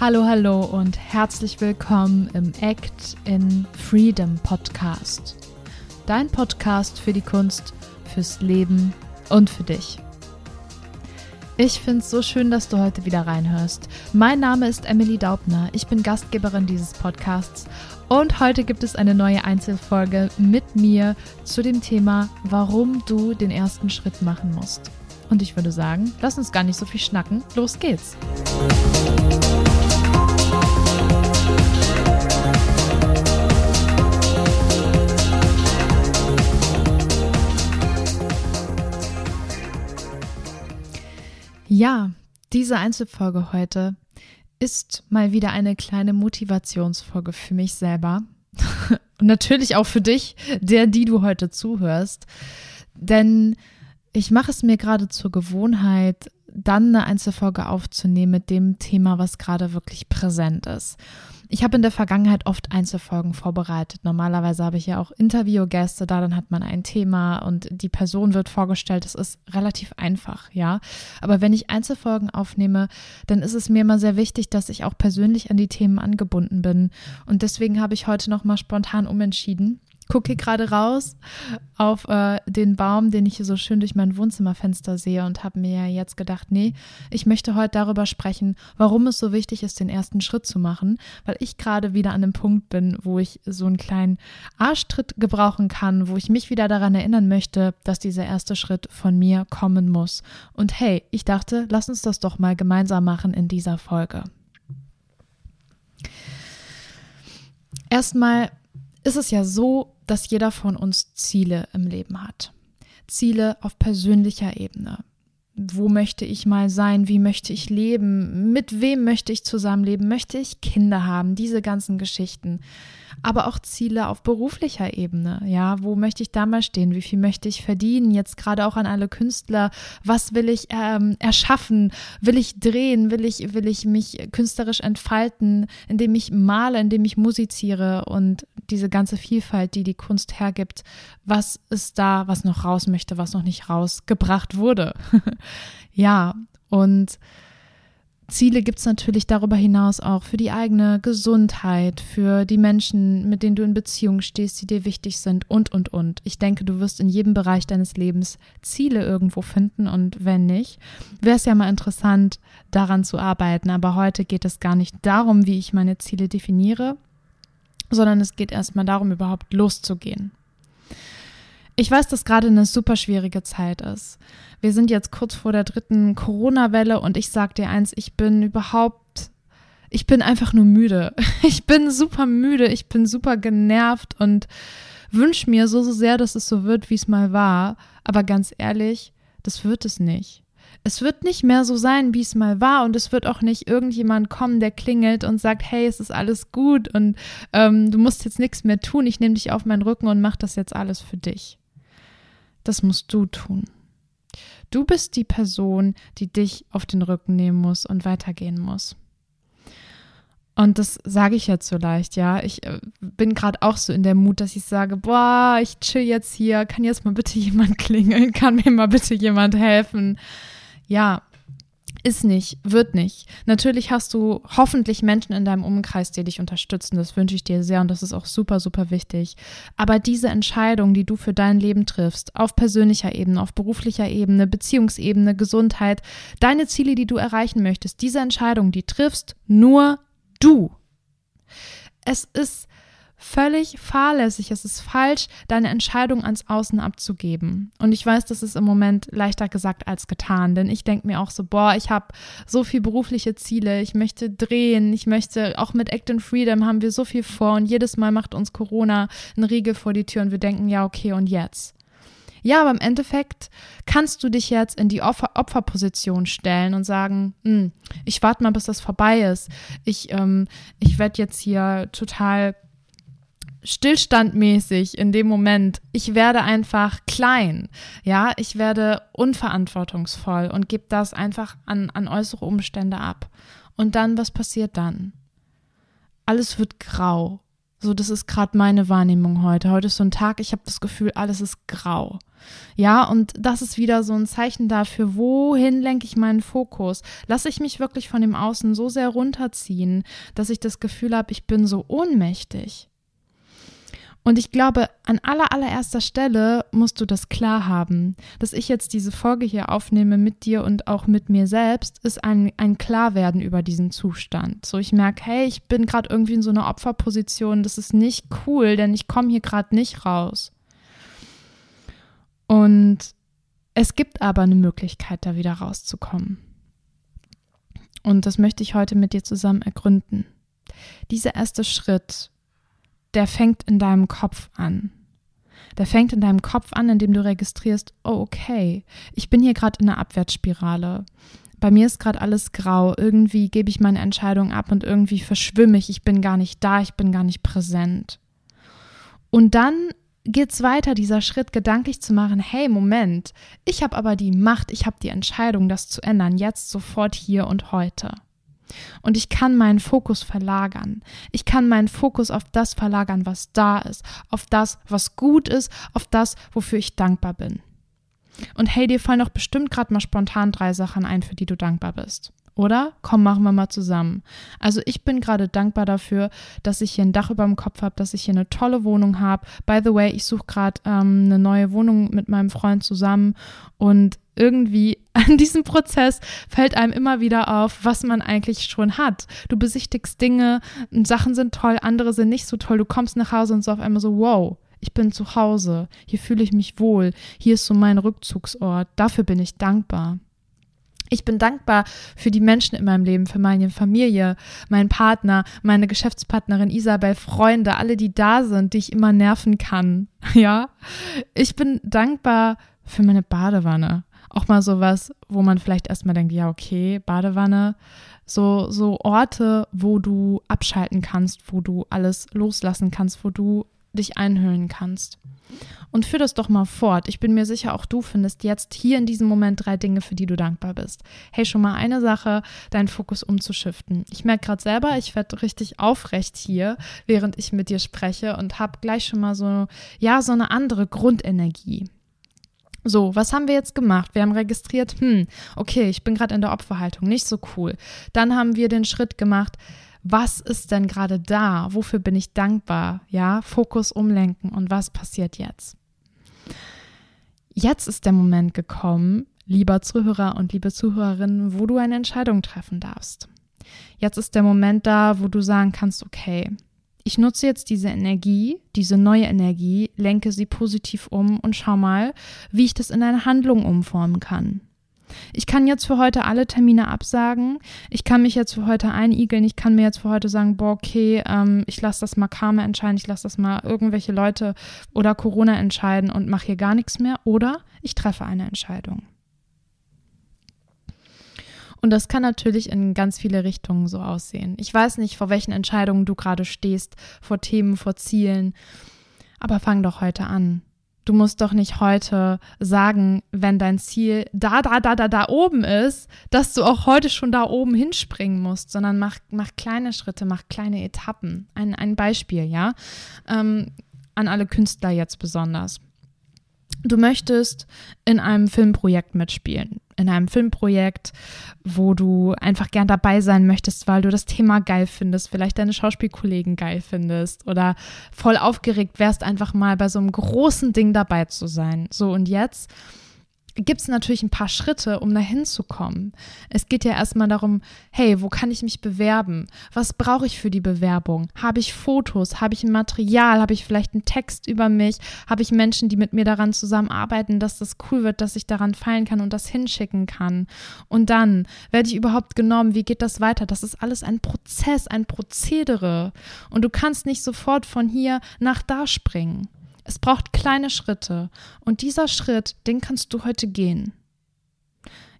Hallo, hallo und herzlich willkommen im Act in Freedom Podcast. Dein Podcast für die Kunst, fürs Leben und für dich. Ich finde es so schön, dass du heute wieder reinhörst. Mein Name ist Emily Daubner. Ich bin Gastgeberin dieses Podcasts und heute gibt es eine neue Einzelfolge mit mir zu dem Thema, warum du den ersten Schritt machen musst. Und ich würde sagen, lass uns gar nicht so viel schnacken. Los geht's. Ja, diese Einzelfolge heute ist mal wieder eine kleine Motivationsfolge für mich selber. Und natürlich auch für dich, der, die du heute zuhörst. Denn ich mache es mir gerade zur Gewohnheit, dann eine Einzelfolge aufzunehmen mit dem Thema, was gerade wirklich präsent ist. Ich habe in der Vergangenheit oft Einzelfolgen vorbereitet. Normalerweise habe ich ja auch Interviewgäste da, dann hat man ein Thema und die Person wird vorgestellt. Das ist relativ einfach, ja. Aber wenn ich Einzelfolgen aufnehme, dann ist es mir immer sehr wichtig, dass ich auch persönlich an die Themen angebunden bin. Und deswegen habe ich heute nochmal spontan umentschieden gucke gerade raus auf äh, den Baum, den ich so schön durch mein Wohnzimmerfenster sehe und habe mir jetzt gedacht, nee, ich möchte heute darüber sprechen, warum es so wichtig ist, den ersten Schritt zu machen, weil ich gerade wieder an einem Punkt bin, wo ich so einen kleinen Arschtritt gebrauchen kann, wo ich mich wieder daran erinnern möchte, dass dieser erste Schritt von mir kommen muss. Und hey, ich dachte, lass uns das doch mal gemeinsam machen in dieser Folge. Erstmal ist es ja so, dass jeder von uns Ziele im Leben hat. Ziele auf persönlicher Ebene. Wo möchte ich mal sein? Wie möchte ich leben? Mit wem möchte ich zusammenleben? Möchte ich Kinder haben? Diese ganzen Geschichten aber auch Ziele auf beruflicher Ebene. Ja, wo möchte ich da mal stehen? Wie viel möchte ich verdienen? Jetzt gerade auch an alle Künstler. Was will ich ähm, erschaffen? Will ich drehen? Will ich, will ich mich künstlerisch entfalten, indem ich male, indem ich musiziere und diese ganze Vielfalt, die die Kunst hergibt? Was ist da, was noch raus möchte, was noch nicht rausgebracht wurde? ja, und Ziele gibt es natürlich darüber hinaus auch für die eigene Gesundheit, für die Menschen, mit denen du in Beziehung stehst, die dir wichtig sind und, und, und. Ich denke, du wirst in jedem Bereich deines Lebens Ziele irgendwo finden und wenn nicht, wäre es ja mal interessant, daran zu arbeiten. Aber heute geht es gar nicht darum, wie ich meine Ziele definiere, sondern es geht erstmal darum, überhaupt loszugehen. Ich weiß, dass gerade eine super schwierige Zeit ist. Wir sind jetzt kurz vor der dritten Corona-Welle und ich sag dir eins, ich bin überhaupt, ich bin einfach nur müde. Ich bin super müde, ich bin super genervt und wünsche mir so, so sehr, dass es so wird, wie es mal war. Aber ganz ehrlich, das wird es nicht. Es wird nicht mehr so sein, wie es mal war, und es wird auch nicht irgendjemand kommen, der klingelt und sagt, hey, es ist alles gut und ähm, du musst jetzt nichts mehr tun. Ich nehme dich auf meinen Rücken und mache das jetzt alles für dich. Das musst du tun. Du bist die Person, die dich auf den Rücken nehmen muss und weitergehen muss. Und das sage ich jetzt so leicht, ja. Ich äh, bin gerade auch so in der Mut, dass ich sage, boah, ich chill jetzt hier, kann jetzt mal bitte jemand klingeln, kann mir mal bitte jemand helfen. Ja, ist nicht, wird nicht. Natürlich hast du hoffentlich Menschen in deinem Umkreis, die dich unterstützen. Das wünsche ich dir sehr und das ist auch super, super wichtig. Aber diese Entscheidung, die du für dein Leben triffst, auf persönlicher Ebene, auf beruflicher Ebene, Beziehungsebene, Gesundheit, deine Ziele, die du erreichen möchtest, diese Entscheidung, die triffst nur du. Es ist völlig fahrlässig. Es ist falsch, deine Entscheidung ans Außen abzugeben. Und ich weiß, das ist im Moment leichter gesagt als getan, denn ich denke mir auch so, boah, ich habe so viel berufliche Ziele, ich möchte drehen, ich möchte, auch mit Act in Freedom haben wir so viel vor und jedes Mal macht uns Corona einen Riegel vor die Tür und wir denken, ja, okay, und jetzt? Ja, aber im Endeffekt kannst du dich jetzt in die Opfer Opferposition stellen und sagen, hm, ich warte mal, bis das vorbei ist. Ich, ähm, ich werde jetzt hier total stillstandmäßig in dem Moment, ich werde einfach klein, ja, ich werde unverantwortungsvoll und gebe das einfach an, an äußere Umstände ab. Und dann, was passiert dann? Alles wird grau. So, das ist gerade meine Wahrnehmung heute. Heute ist so ein Tag, ich habe das Gefühl, alles ist grau. Ja, und das ist wieder so ein Zeichen dafür, wohin lenke ich meinen Fokus? Lasse ich mich wirklich von dem Außen so sehr runterziehen, dass ich das Gefühl habe, ich bin so ohnmächtig? Und ich glaube, an aller, allererster Stelle musst du das klar haben. Dass ich jetzt diese Folge hier aufnehme mit dir und auch mit mir selbst, ist ein, ein Klarwerden über diesen Zustand. So, ich merke, hey, ich bin gerade irgendwie in so einer Opferposition, das ist nicht cool, denn ich komme hier gerade nicht raus. Und es gibt aber eine Möglichkeit, da wieder rauszukommen. Und das möchte ich heute mit dir zusammen ergründen. Dieser erste Schritt der fängt in deinem Kopf an. Der fängt in deinem Kopf an, indem du registrierst, oh okay, ich bin hier gerade in einer Abwärtsspirale. Bei mir ist gerade alles grau, irgendwie gebe ich meine Entscheidung ab und irgendwie verschwimme ich, ich bin gar nicht da, ich bin gar nicht präsent. Und dann geht es weiter, dieser Schritt gedanklich zu machen, hey, Moment, ich habe aber die Macht, ich habe die Entscheidung, das zu ändern, jetzt, sofort, hier und heute. Und ich kann meinen Fokus verlagern. Ich kann meinen Fokus auf das verlagern, was da ist, auf das, was gut ist, auf das, wofür ich dankbar bin. Und hey, dir fallen doch bestimmt gerade mal spontan drei Sachen ein, für die du dankbar bist. Oder? Komm, machen wir mal zusammen. Also ich bin gerade dankbar dafür, dass ich hier ein Dach über dem Kopf habe, dass ich hier eine tolle Wohnung habe. By the way, ich suche gerade ähm, eine neue Wohnung mit meinem Freund zusammen und irgendwie an diesem Prozess fällt einem immer wieder auf, was man eigentlich schon hat. Du besichtigst Dinge, Sachen sind toll, andere sind nicht so toll. Du kommst nach Hause und so auf einmal so, wow, ich bin zu Hause, hier fühle ich mich wohl, hier ist so mein Rückzugsort, dafür bin ich dankbar. Ich bin dankbar für die Menschen in meinem Leben, für meine Familie, meinen Partner, meine Geschäftspartnerin Isabel, Freunde, alle, die da sind, die ich immer nerven kann. Ja, ich bin dankbar für meine Badewanne auch mal sowas, wo man vielleicht erstmal denkt, ja, okay, Badewanne, so, so Orte, wo du abschalten kannst, wo du alles loslassen kannst, wo du dich einhüllen kannst. Und führ das doch mal fort. Ich bin mir sicher, auch du findest jetzt hier in diesem Moment drei Dinge, für die du dankbar bist. Hey, schon mal eine Sache, deinen Fokus umzuschiften. Ich merke gerade selber, ich werde richtig aufrecht hier, während ich mit dir spreche und habe gleich schon mal so, ja, so eine andere Grundenergie. So, was haben wir jetzt gemacht? Wir haben registriert, hm, okay, ich bin gerade in der Opferhaltung, nicht so cool. Dann haben wir den Schritt gemacht, was ist denn gerade da? Wofür bin ich dankbar? Ja, Fokus umlenken und was passiert jetzt? Jetzt ist der Moment gekommen, lieber Zuhörer und liebe Zuhörerin, wo du eine Entscheidung treffen darfst. Jetzt ist der Moment da, wo du sagen kannst, okay, ich nutze jetzt diese Energie, diese neue Energie, lenke sie positiv um und schau mal, wie ich das in eine Handlung umformen kann. Ich kann jetzt für heute alle Termine absagen. Ich kann mich jetzt für heute einigeln. Ich kann mir jetzt für heute sagen, boah, okay, ähm, ich lasse das mal Karma entscheiden. Ich lasse das mal irgendwelche Leute oder Corona entscheiden und mache hier gar nichts mehr. Oder ich treffe eine Entscheidung. Und das kann natürlich in ganz viele Richtungen so aussehen. Ich weiß nicht, vor welchen Entscheidungen du gerade stehst, vor Themen, vor Zielen. Aber fang doch heute an. Du musst doch nicht heute sagen, wenn dein Ziel da, da, da, da, da oben ist, dass du auch heute schon da oben hinspringen musst, sondern mach, mach kleine Schritte, mach kleine Etappen. Ein, ein Beispiel, ja, ähm, an alle Künstler jetzt besonders. Du möchtest in einem Filmprojekt mitspielen in einem Filmprojekt, wo du einfach gern dabei sein möchtest, weil du das Thema geil findest, vielleicht deine Schauspielkollegen geil findest oder voll aufgeregt wärst, einfach mal bei so einem großen Ding dabei zu sein. So und jetzt gibt es natürlich ein paar Schritte, um dahin zu kommen. Es geht ja erstmal darum, hey, wo kann ich mich bewerben? Was brauche ich für die Bewerbung? Habe ich Fotos? Habe ich ein Material? Habe ich vielleicht einen Text über mich? Habe ich Menschen, die mit mir daran zusammenarbeiten, dass das cool wird, dass ich daran feilen kann und das hinschicken kann? Und dann werde ich überhaupt genommen? Wie geht das weiter? Das ist alles ein Prozess, ein Prozedere. Und du kannst nicht sofort von hier nach da springen. Es braucht kleine Schritte und dieser Schritt, den kannst du heute gehen.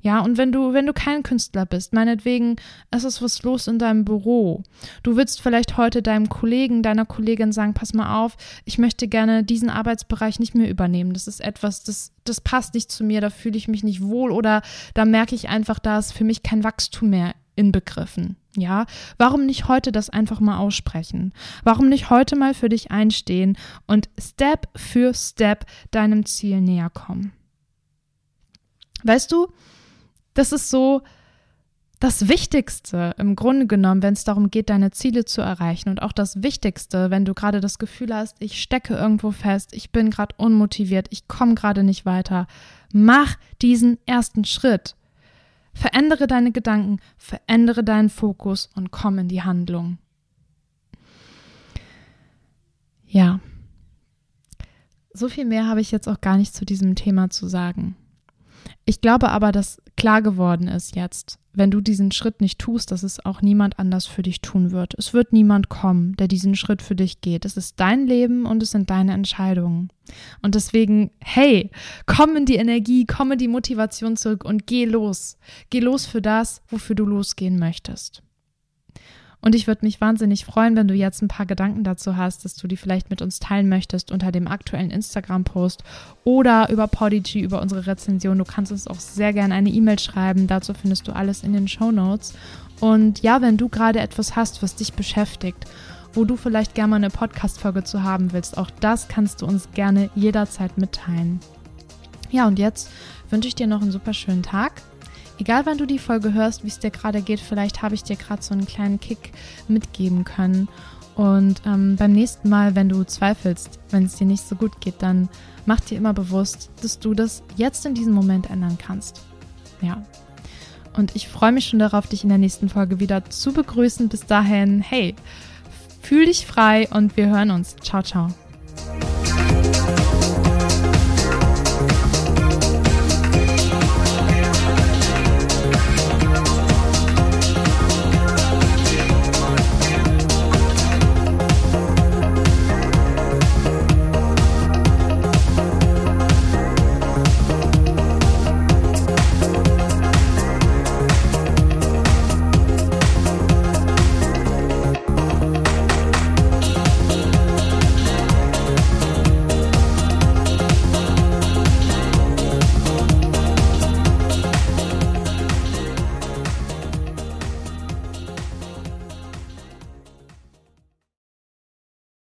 Ja, und wenn du, wenn du kein Künstler bist, meinetwegen, es ist was los in deinem Büro. Du willst vielleicht heute deinem Kollegen, deiner Kollegin sagen, pass mal auf, ich möchte gerne diesen Arbeitsbereich nicht mehr übernehmen. Das ist etwas, das, das passt nicht zu mir, da fühle ich mich nicht wohl oder da merke ich einfach, da ist für mich kein Wachstum mehr inbegriffen. Ja, warum nicht heute das einfach mal aussprechen? Warum nicht heute mal für dich einstehen und Step für Step deinem Ziel näher kommen? Weißt du, das ist so das Wichtigste im Grunde genommen, wenn es darum geht, deine Ziele zu erreichen und auch das Wichtigste, wenn du gerade das Gefühl hast, ich stecke irgendwo fest, ich bin gerade unmotiviert, ich komme gerade nicht weiter. Mach diesen ersten Schritt. Verändere deine Gedanken, verändere deinen Fokus und komm in die Handlung. Ja. So viel mehr habe ich jetzt auch gar nicht zu diesem Thema zu sagen. Ich glaube aber, dass klar geworden ist jetzt, wenn du diesen Schritt nicht tust, dass es auch niemand anders für dich tun wird. Es wird niemand kommen, der diesen Schritt für dich geht. Es ist dein Leben und es sind deine Entscheidungen. Und deswegen, hey, komm in die Energie, komm in die Motivation zurück und geh los. Geh los für das, wofür du losgehen möchtest. Und ich würde mich wahnsinnig freuen, wenn du jetzt ein paar Gedanken dazu hast, dass du die vielleicht mit uns teilen möchtest unter dem aktuellen Instagram-Post oder über Podigy, über unsere Rezension. Du kannst uns auch sehr gerne eine E-Mail schreiben. Dazu findest du alles in den Show Notes. Und ja, wenn du gerade etwas hast, was dich beschäftigt, wo du vielleicht gerne mal eine Podcast-Folge zu haben willst, auch das kannst du uns gerne jederzeit mitteilen. Ja, und jetzt wünsche ich dir noch einen super schönen Tag. Egal wann du die Folge hörst, wie es dir gerade geht, vielleicht habe ich dir gerade so einen kleinen Kick mitgeben können. Und ähm, beim nächsten Mal, wenn du zweifelst, wenn es dir nicht so gut geht, dann mach dir immer bewusst, dass du das jetzt in diesem Moment ändern kannst. Ja. Und ich freue mich schon darauf, dich in der nächsten Folge wieder zu begrüßen. Bis dahin, hey, fühl dich frei und wir hören uns. Ciao, ciao.